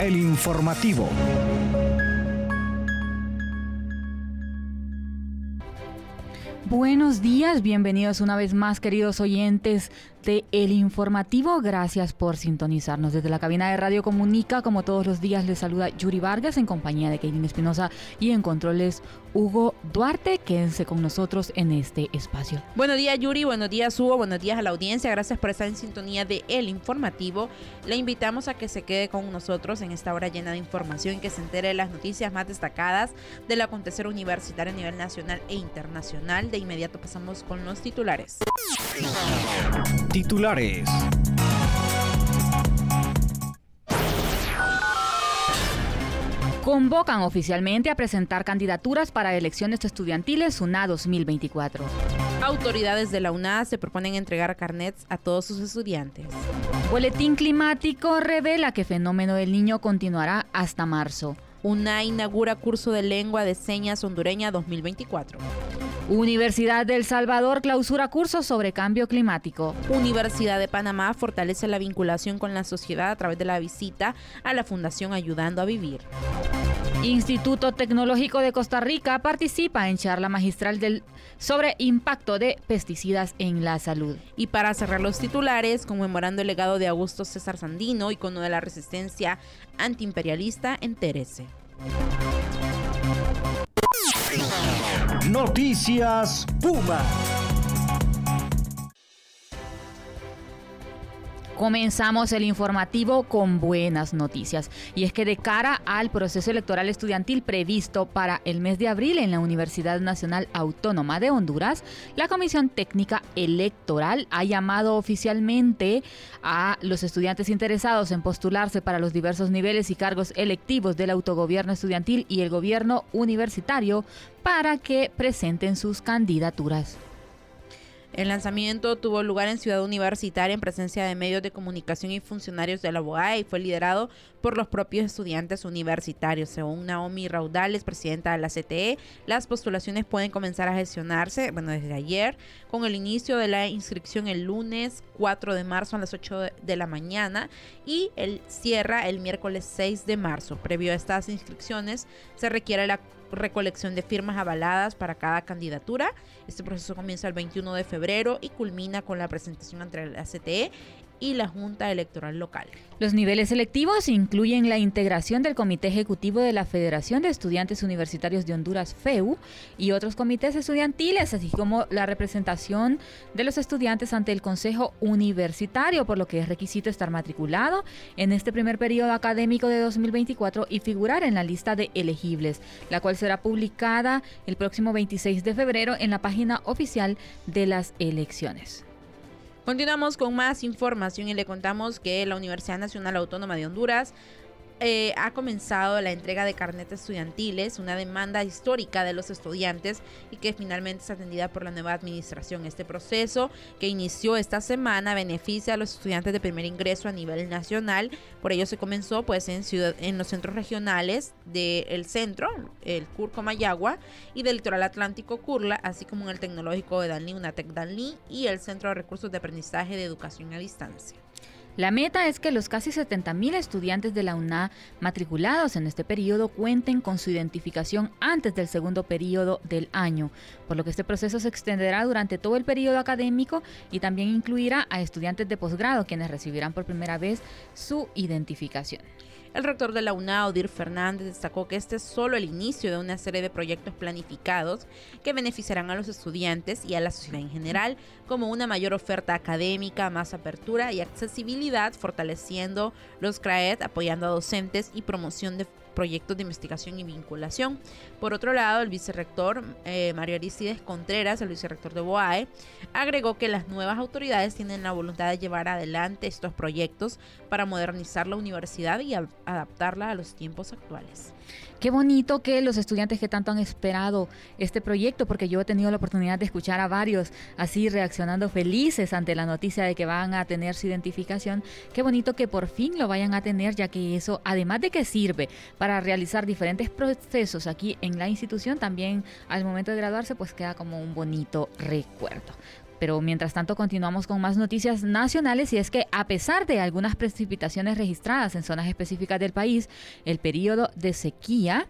El informativo. Buenos días, bienvenidos una vez más queridos oyentes de El Informativo. Gracias por sintonizarnos desde la cabina de Radio Comunica. Como todos los días les saluda Yuri Vargas en compañía de Kaylin Espinosa y en controles Hugo Duarte. Quédense con nosotros en este espacio. Buenos días Yuri, buenos días Hugo, buenos días a la audiencia. Gracias por estar en sintonía de El Informativo. Le invitamos a que se quede con nosotros en esta hora llena de información que se entere de las noticias más destacadas del acontecer universitario a nivel nacional e internacional. De inmediato pasamos con los titulares. Titulares. Convocan oficialmente a presentar candidaturas para elecciones estudiantiles UNA 2024. Autoridades de la UNA se proponen entregar carnets a todos sus estudiantes. Boletín climático revela que fenómeno del niño continuará hasta marzo. UNA inaugura curso de lengua de señas hondureña 2024. Universidad del Salvador clausura cursos sobre cambio climático. Universidad de Panamá fortalece la vinculación con la sociedad a través de la visita a la Fundación Ayudando a Vivir. Instituto Tecnológico de Costa Rica participa en charla magistral del, sobre impacto de pesticidas en la salud. Y para cerrar los titulares, conmemorando el legado de Augusto César Sandino, icono de la resistencia antiimperialista, entérese. Noticias Puma. Comenzamos el informativo con buenas noticias. Y es que de cara al proceso electoral estudiantil previsto para el mes de abril en la Universidad Nacional Autónoma de Honduras, la Comisión Técnica Electoral ha llamado oficialmente a los estudiantes interesados en postularse para los diversos niveles y cargos electivos del autogobierno estudiantil y el gobierno universitario para que presenten sus candidaturas. El lanzamiento tuvo lugar en Ciudad Universitaria en presencia de medios de comunicación y funcionarios de la UAE y fue liderado por los propios estudiantes universitarios. Según Naomi Raudales, presidenta de la CTE, las postulaciones pueden comenzar a gestionarse, bueno, desde ayer, con el inicio de la inscripción el lunes 4 de marzo a las 8 de la mañana y el cierra el miércoles 6 de marzo. Previo a estas inscripciones, se requiere la recolección de firmas avaladas para cada candidatura. Este proceso comienza el 21 de febrero y culmina con la presentación entre la CTE y la Junta Electoral Local. Los niveles selectivos incluyen la integración del Comité Ejecutivo de la Federación de Estudiantes Universitarios de Honduras, FEU, y otros comités estudiantiles, así como la representación de los estudiantes ante el Consejo Universitario, por lo que es requisito estar matriculado en este primer periodo académico de 2024 y figurar en la lista de elegibles, la cual será publicada el próximo 26 de febrero en la página oficial de las elecciones. Continuamos con más información y le contamos que la Universidad Nacional Autónoma de Honduras eh, ha comenzado la entrega de carnetes estudiantiles, una demanda histórica de los estudiantes y que finalmente es atendida por la nueva administración. Este proceso que inició esta semana beneficia a los estudiantes de primer ingreso a nivel nacional. Por ello se comenzó pues en, ciudad, en los centros regionales del centro, el Curco Mayagua y del litoral atlántico Curla, así como en el tecnológico de Danlí, UNATEC Danlí y el Centro de Recursos de Aprendizaje de Educación a Distancia. La meta es que los casi 70.000 estudiantes de la UNA matriculados en este periodo cuenten con su identificación antes del segundo periodo del año, por lo que este proceso se extenderá durante todo el periodo académico y también incluirá a estudiantes de posgrado quienes recibirán por primera vez su identificación. El rector de la UNA, Odir Fernández, destacó que este es solo el inicio de una serie de proyectos planificados que beneficiarán a los estudiantes y a la sociedad en general, como una mayor oferta académica, más apertura y accesibilidad, fortaleciendo los CRAED, apoyando a docentes y promoción de proyectos de investigación y vinculación. Por otro lado, el vicerrector eh, Mario Aristides Contreras, el vicerrector de BOAE, agregó que las nuevas autoridades tienen la voluntad de llevar adelante estos proyectos para modernizar la universidad y adaptarla a los tiempos actuales. Qué bonito que los estudiantes que tanto han esperado este proyecto, porque yo he tenido la oportunidad de escuchar a varios así reaccionando felices ante la noticia de que van a tener su identificación. Qué bonito que por fin lo vayan a tener, ya que eso, además de que sirve para realizar diferentes procesos aquí en la institución, también al momento de graduarse, pues queda como un bonito recuerdo. Pero mientras tanto continuamos con más noticias nacionales y es que a pesar de algunas precipitaciones registradas en zonas específicas del país, el periodo de sequía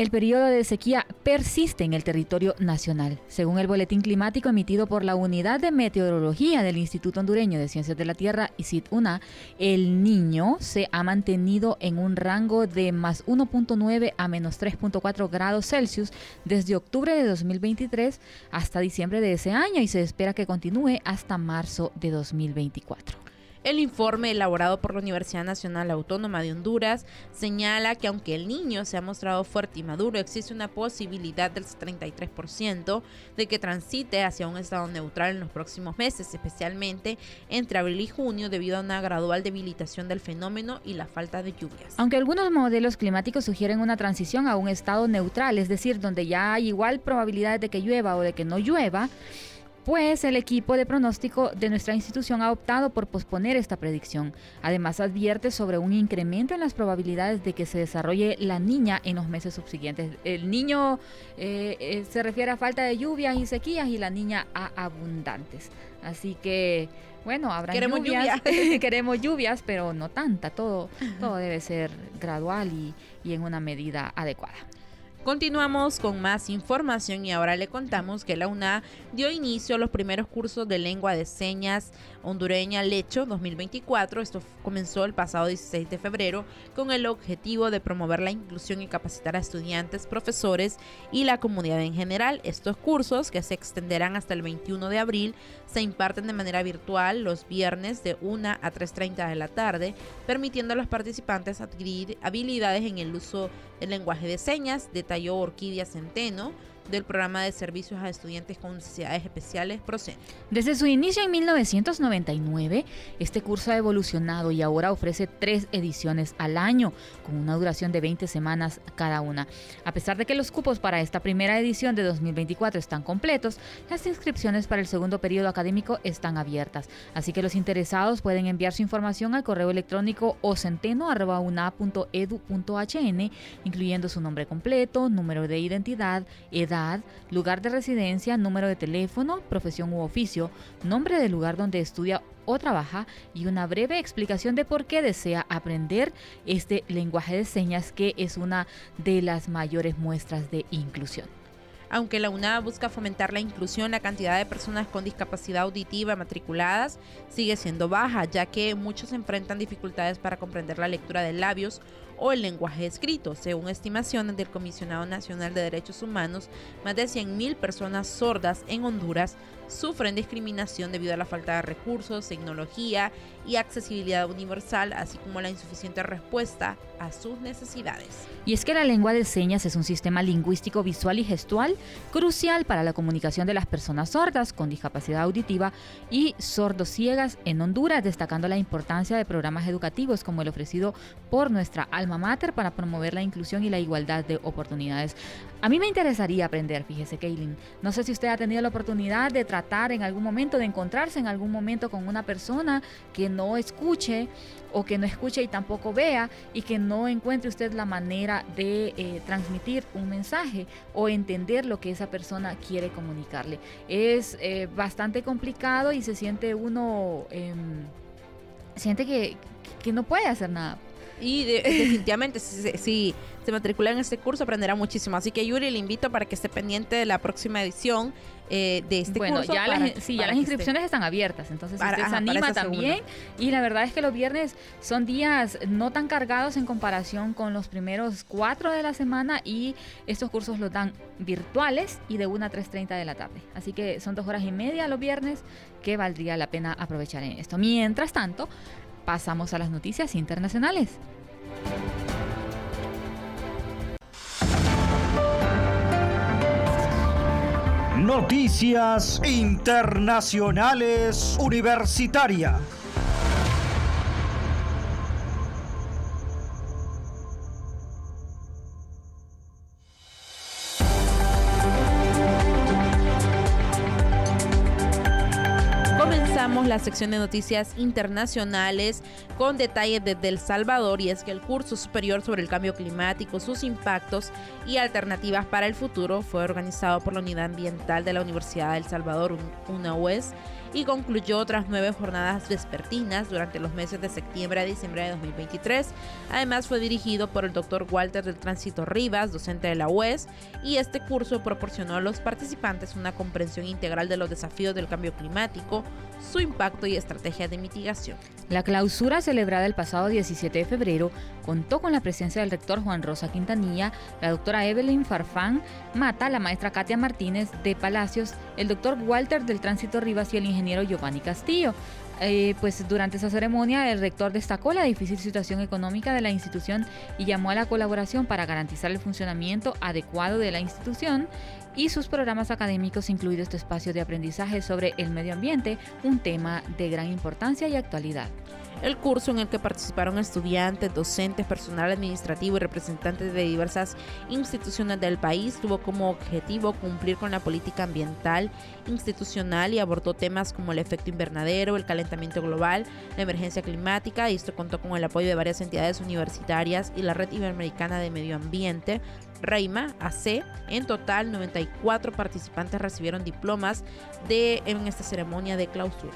el periodo de sequía persiste en el territorio nacional. Según el boletín climático emitido por la Unidad de Meteorología del Instituto Hondureño de Ciencias de la Tierra, ICIT-UNA, el niño se ha mantenido en un rango de más 1.9 a menos 3.4 grados Celsius desde octubre de 2023 hasta diciembre de ese año y se espera que continúe hasta marzo de 2024. El informe elaborado por la Universidad Nacional Autónoma de Honduras señala que aunque el niño se ha mostrado fuerte y maduro, existe una posibilidad del 33% de que transite hacia un estado neutral en los próximos meses, especialmente entre abril y junio debido a una gradual debilitación del fenómeno y la falta de lluvias. Aunque algunos modelos climáticos sugieren una transición a un estado neutral, es decir, donde ya hay igual probabilidades de que llueva o de que no llueva, pues el equipo de pronóstico de nuestra institución ha optado por posponer esta predicción. Además advierte sobre un incremento en las probabilidades de que se desarrolle la niña en los meses subsiguientes. El niño eh, eh, se refiere a falta de lluvias y sequías y la niña a abundantes. Así que, bueno, habrá lluvias. Queremos lluvias, pero no tanta. Todo, todo debe ser gradual y en una medida adecuada. Continuamos con más información y ahora le contamos que la UNA dio inicio a los primeros cursos de lengua de señas hondureña Lecho 2024. Esto comenzó el pasado 16 de febrero con el objetivo de promover la inclusión y capacitar a estudiantes, profesores y la comunidad en general. Estos cursos, que se extenderán hasta el 21 de abril, se imparten de manera virtual los viernes de 1 a 3.30 de la tarde, permitiendo a los participantes adquirir habilidades en el uso del lenguaje de señas, detalló Orquídea Centeno del programa de servicios a estudiantes con necesidades especiales PROCEN. Desde su inicio en 1999, este curso ha evolucionado y ahora ofrece tres ediciones al año, con una duración de 20 semanas cada una. A pesar de que los cupos para esta primera edición de 2024 están completos, las inscripciones para el segundo periodo académico están abiertas, así que los interesados pueden enviar su información al correo electrónico o centeno.una.edu.hn, incluyendo su nombre completo, número de identidad, edad, lugar de residencia, número de teléfono, profesión u oficio, nombre del lugar donde estudia o trabaja y una breve explicación de por qué desea aprender este lenguaje de señas que es una de las mayores muestras de inclusión. Aunque la UNAD busca fomentar la inclusión, la cantidad de personas con discapacidad auditiva matriculadas sigue siendo baja, ya que muchos enfrentan dificultades para comprender la lectura de labios o el lenguaje escrito. Según estimaciones del Comisionado Nacional de Derechos Humanos, más de 100.000 personas sordas en Honduras sufren discriminación debido a la falta de recursos, tecnología y accesibilidad universal, así como la insuficiente respuesta a sus necesidades. Y es que la lengua de señas es un sistema lingüístico visual y gestual crucial para la comunicación de las personas sordas con discapacidad auditiva y sordociegas en Honduras, destacando la importancia de programas educativos como el ofrecido por nuestra alma mater para promover la inclusión y la igualdad de oportunidades. A mí me interesaría aprender, fíjese, Kaylin. No sé si usted ha tenido la oportunidad de tratar en algún momento, de encontrarse en algún momento con una persona que no escuche o que no escuche y tampoco vea y que no encuentre usted la manera de eh, transmitir un mensaje o entender lo que esa persona quiere comunicarle. Es eh, bastante complicado y se siente uno, em, siente que, que no puede hacer nada y definitivamente, si, se matricula en este curso, aprenderá muchísimo. Así que Yuri, le invito para que esté pendiente de la próxima edición eh, de este bueno, curso. Ya las, sí, ya las inscripciones están abiertas, entonces para, usted se anima también. Y la verdad es que los viernes son días no tan cargados en comparación con los primeros cuatro de la semana y estos cursos los dan virtuales y de 1 a 3.30 de la tarde. Así que son dos horas y media los viernes que valdría la pena aprovechar en esto. Mientras tanto, pasamos a las noticias internacionales. Noticias Internacionales Universitarias. La sección de noticias internacionales con detalles desde El Salvador y es que el curso superior sobre el cambio climático, sus impactos y alternativas para el futuro fue organizado por la Unidad Ambiental de la Universidad de El Salvador, UNAUES, y concluyó otras nueve jornadas vespertinas durante los meses de septiembre a diciembre de 2023. Además fue dirigido por el doctor Walter del Tránsito Rivas, docente de la UES, y este curso proporcionó a los participantes una comprensión integral de los desafíos del cambio climático, su impacto y estrategias de mitigación. La clausura celebrada el pasado 17 de febrero contó con la presencia del rector Juan Rosa Quintanilla, la doctora Evelyn Farfán Mata, la maestra Katia Martínez de Palacios, el doctor Walter del Tránsito Rivas y el ingeniero Giovanni Castillo. Eh, pues durante esa ceremonia el rector destacó la difícil situación económica de la institución y llamó a la colaboración para garantizar el funcionamiento adecuado de la institución y sus programas académicos, incluido este espacio de aprendizaje sobre el medio ambiente, un tema de gran importancia y actualidad. El curso en el que participaron estudiantes, docentes, personal administrativo y representantes de diversas instituciones del país tuvo como objetivo cumplir con la política ambiental institucional y abordó temas como el efecto invernadero, el calentamiento global, la emergencia climática y esto contó con el apoyo de varias entidades universitarias y la Red Iberoamericana de Medio Ambiente, Reima AC. En total, 94 participantes recibieron diplomas de, en esta ceremonia de clausura.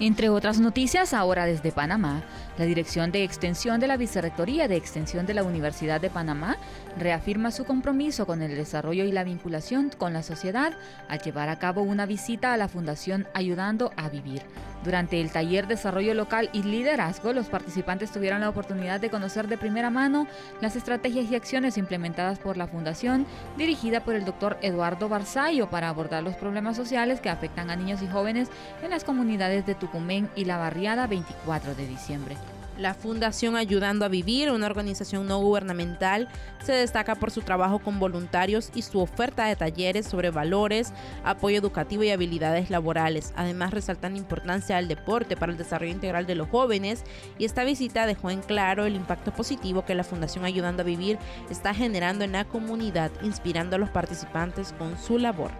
Entre otras noticias, ahora desde Panamá, la Dirección de Extensión de la Vicerrectoría de Extensión de la Universidad de Panamá reafirma su compromiso con el desarrollo y la vinculación con la sociedad al llevar a cabo una visita a la Fundación Ayudando a Vivir. Durante el taller Desarrollo Local y Liderazgo, los participantes tuvieron la oportunidad de conocer de primera mano las estrategias y acciones implementadas por la Fundación, dirigida por el doctor Eduardo Barzallo, para abordar los problemas sociales que afectan a niños y jóvenes en las comunidades de Tucumén y la barriada 24 de diciembre. La Fundación Ayudando a Vivir, una organización no gubernamental, se destaca por su trabajo con voluntarios y su oferta de talleres sobre valores, apoyo educativo y habilidades laborales. Además, resaltan la importancia del deporte para el desarrollo integral de los jóvenes y esta visita dejó en claro el impacto positivo que la Fundación Ayudando a Vivir está generando en la comunidad, inspirando a los participantes con su labor.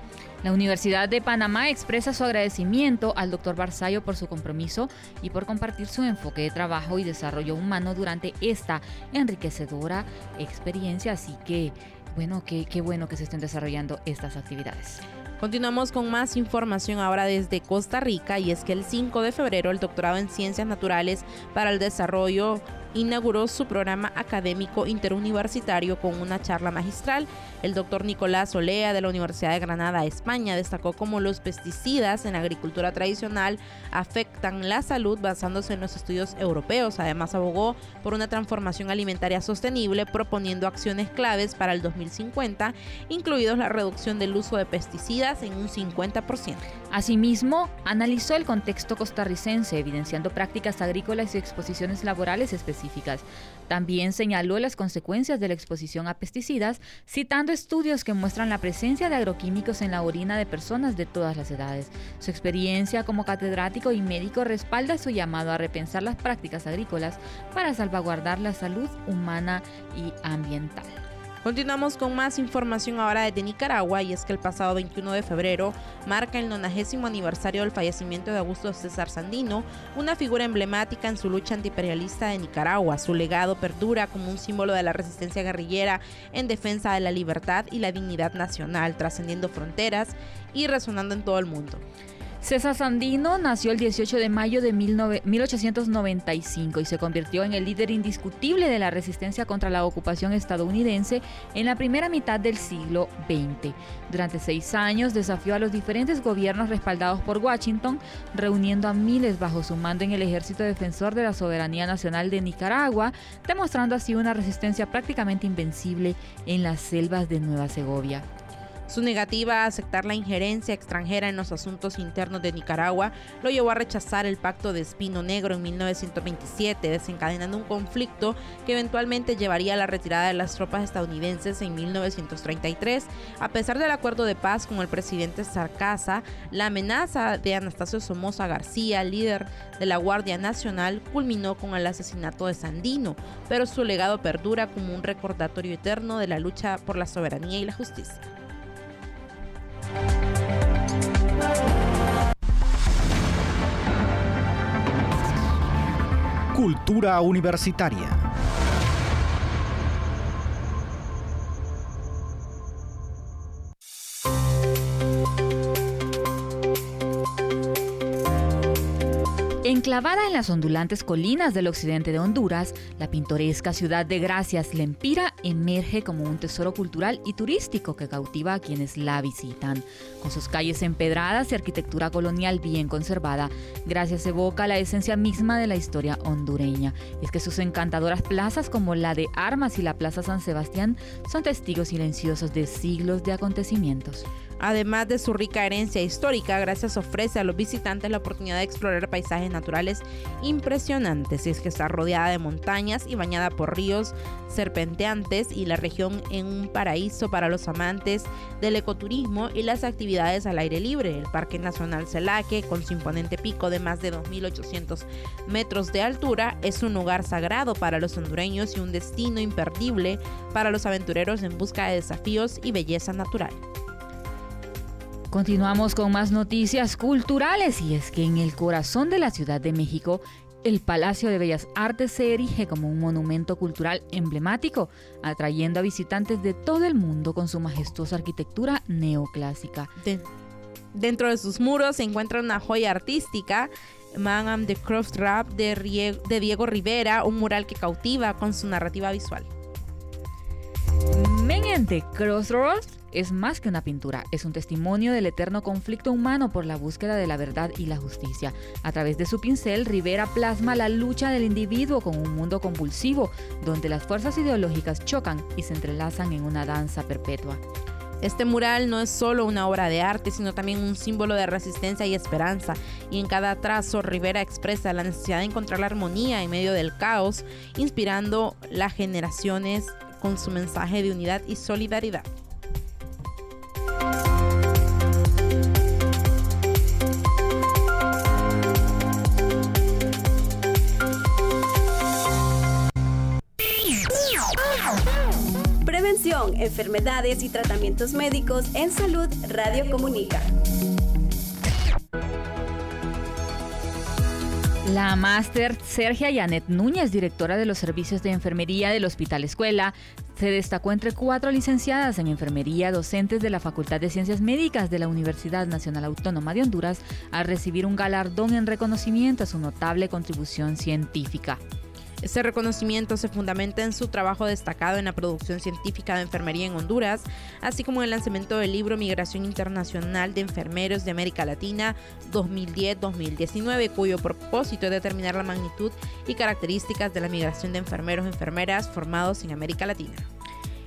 La Universidad de Panamá expresa su agradecimiento al doctor Barzallo por su compromiso y por compartir su enfoque de trabajo y desarrollo humano durante esta enriquecedora experiencia. Así que, bueno, qué, qué bueno que se estén desarrollando estas actividades. Continuamos con más información ahora desde Costa Rica y es que el 5 de febrero el doctorado en Ciencias Naturales para el Desarrollo inauguró su programa académico interuniversitario con una charla magistral. El doctor Nicolás Olea de la Universidad de Granada, España, destacó cómo los pesticidas en agricultura tradicional afectan la salud basándose en los estudios europeos. Además, abogó por una transformación alimentaria sostenible, proponiendo acciones claves para el 2050, incluidos la reducción del uso de pesticidas en un 50%. Asimismo, analizó el contexto costarricense, evidenciando prácticas agrícolas y exposiciones laborales específicas. También señaló las consecuencias de la exposición a pesticidas, citando estudios que muestran la presencia de agroquímicos en la orina de personas de todas las edades. Su experiencia como catedrático y médico respalda su llamado a repensar las prácticas agrícolas para salvaguardar la salud humana y ambiental. Continuamos con más información ahora desde Nicaragua y es que el pasado 21 de febrero marca el 90 aniversario del fallecimiento de Augusto César Sandino, una figura emblemática en su lucha antiimperialista de Nicaragua. Su legado perdura como un símbolo de la resistencia guerrillera en defensa de la libertad y la dignidad nacional, trascendiendo fronteras y resonando en todo el mundo. César Sandino nació el 18 de mayo de 1895 y se convirtió en el líder indiscutible de la resistencia contra la ocupación estadounidense en la primera mitad del siglo XX. Durante seis años desafió a los diferentes gobiernos respaldados por Washington, reuniendo a miles bajo su mando en el Ejército Defensor de la Soberanía Nacional de Nicaragua, demostrando así una resistencia prácticamente invencible en las selvas de Nueva Segovia. Su negativa a aceptar la injerencia extranjera en los asuntos internos de Nicaragua lo llevó a rechazar el pacto de Espino Negro en 1927, desencadenando un conflicto que eventualmente llevaría a la retirada de las tropas estadounidenses en 1933. A pesar del acuerdo de paz con el presidente Sarcasa, la amenaza de Anastasio Somoza García, líder de la Guardia Nacional, culminó con el asesinato de Sandino, pero su legado perdura como un recordatorio eterno de la lucha por la soberanía y la justicia. Cultura Universitaria. Enclavada en las ondulantes colinas del occidente de Honduras, la pintoresca ciudad de Gracias Lempira emerge como un tesoro cultural y turístico que cautiva a quienes la visitan. Con sus calles empedradas y arquitectura colonial bien conservada, Gracias evoca la esencia misma de la historia hondureña. Es que sus encantadoras plazas como la de Armas y la Plaza San Sebastián son testigos silenciosos de siglos de acontecimientos. Además de su rica herencia histórica, Gracias ofrece a los visitantes la oportunidad de explorar paisajes naturales impresionantes. Es que está rodeada de montañas y bañada por ríos serpenteantes y la región en un paraíso para los amantes del ecoturismo y las actividades al aire libre. El Parque Nacional Celaque, con su imponente pico de más de 2.800 metros de altura, es un lugar sagrado para los hondureños y un destino imperdible para los aventureros en busca de desafíos y belleza natural. Continuamos con más noticias culturales y es que en el corazón de la Ciudad de México, el Palacio de Bellas Artes se erige como un monumento cultural emblemático, atrayendo a visitantes de todo el mundo con su majestuosa arquitectura neoclásica. dentro de sus muros se encuentra una joya artística, Man and the Cross Rap de, de Diego Rivera, un mural que cautiva con su narrativa visual. Crossroads es más que una pintura, es un testimonio del eterno conflicto humano por la búsqueda de la verdad y la justicia. A través de su pincel, Rivera plasma la lucha del individuo con un mundo convulsivo, donde las fuerzas ideológicas chocan y se entrelazan en una danza perpetua. Este mural no es solo una obra de arte, sino también un símbolo de resistencia y esperanza, y en cada trazo Rivera expresa la necesidad de encontrar la armonía en medio del caos, inspirando las generaciones con su mensaje de unidad y solidaridad. Prevención, enfermedades y tratamientos médicos en salud Radio Comunica. La máster Sergia Yanet Núñez, directora de los servicios de enfermería del Hospital Escuela, se destacó entre cuatro licenciadas en enfermería docentes de la Facultad de Ciencias Médicas de la Universidad Nacional Autónoma de Honduras al recibir un galardón en reconocimiento a su notable contribución científica. Este reconocimiento se fundamenta en su trabajo destacado en la producción científica de enfermería en Honduras, así como en el lanzamiento del libro Migración Internacional de Enfermeros de América Latina 2010-2019, cuyo propósito es determinar la magnitud y características de la migración de enfermeros y enfermeras formados en América Latina.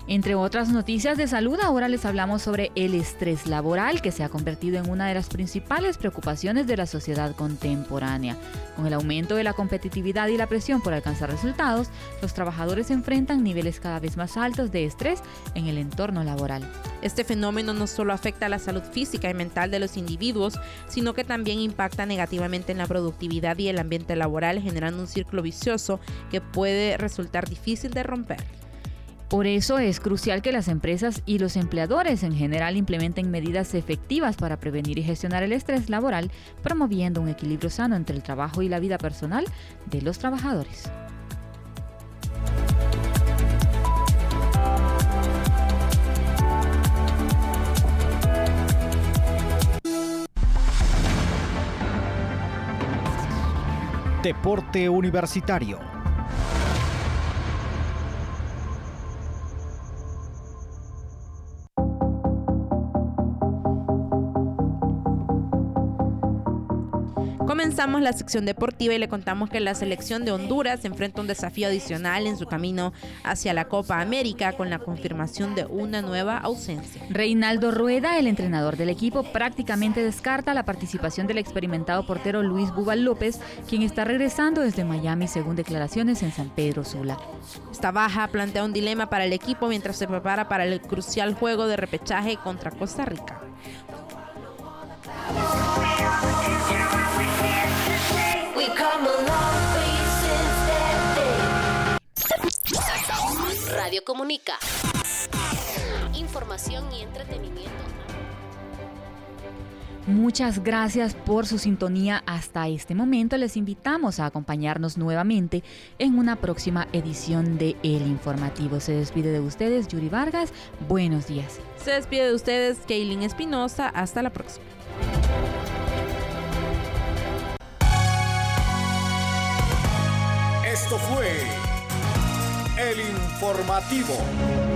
Entre otras noticias de salud, ahora les hablamos sobre el estrés laboral que se ha convertido en una de las principales preocupaciones de la sociedad contemporánea. Con el aumento de la competitividad y la presión por alcanzar resultados, los trabajadores enfrentan niveles cada vez más altos de estrés en el entorno laboral. Este fenómeno no solo afecta a la salud física y mental de los individuos, sino que también impacta negativamente en la productividad y el ambiente laboral, generando un círculo vicioso que puede resultar difícil de romper. Por eso es crucial que las empresas y los empleadores en general implementen medidas efectivas para prevenir y gestionar el estrés laboral, promoviendo un equilibrio sano entre el trabajo y la vida personal de los trabajadores. Deporte Universitario Comenzamos la sección deportiva y le contamos que la selección de Honduras enfrenta un desafío adicional en su camino hacia la Copa América con la confirmación de una nueva ausencia. Reinaldo Rueda, el entrenador del equipo, prácticamente descarta la participación del experimentado portero Luis Bubal López, quien está regresando desde Miami según declaraciones en San Pedro Sula. Esta baja plantea un dilema para el equipo mientras se prepara para el crucial juego de repechaje contra Costa Rica. Radio Comunica. Información y entretenimiento. Muchas gracias por su sintonía hasta este momento. Les invitamos a acompañarnos nuevamente en una próxima edición de El Informativo. Se despide de ustedes Yuri Vargas. Buenos días. Se despide de ustedes Kaylin Espinosa. Hasta la próxima. Esto fue El Informativo.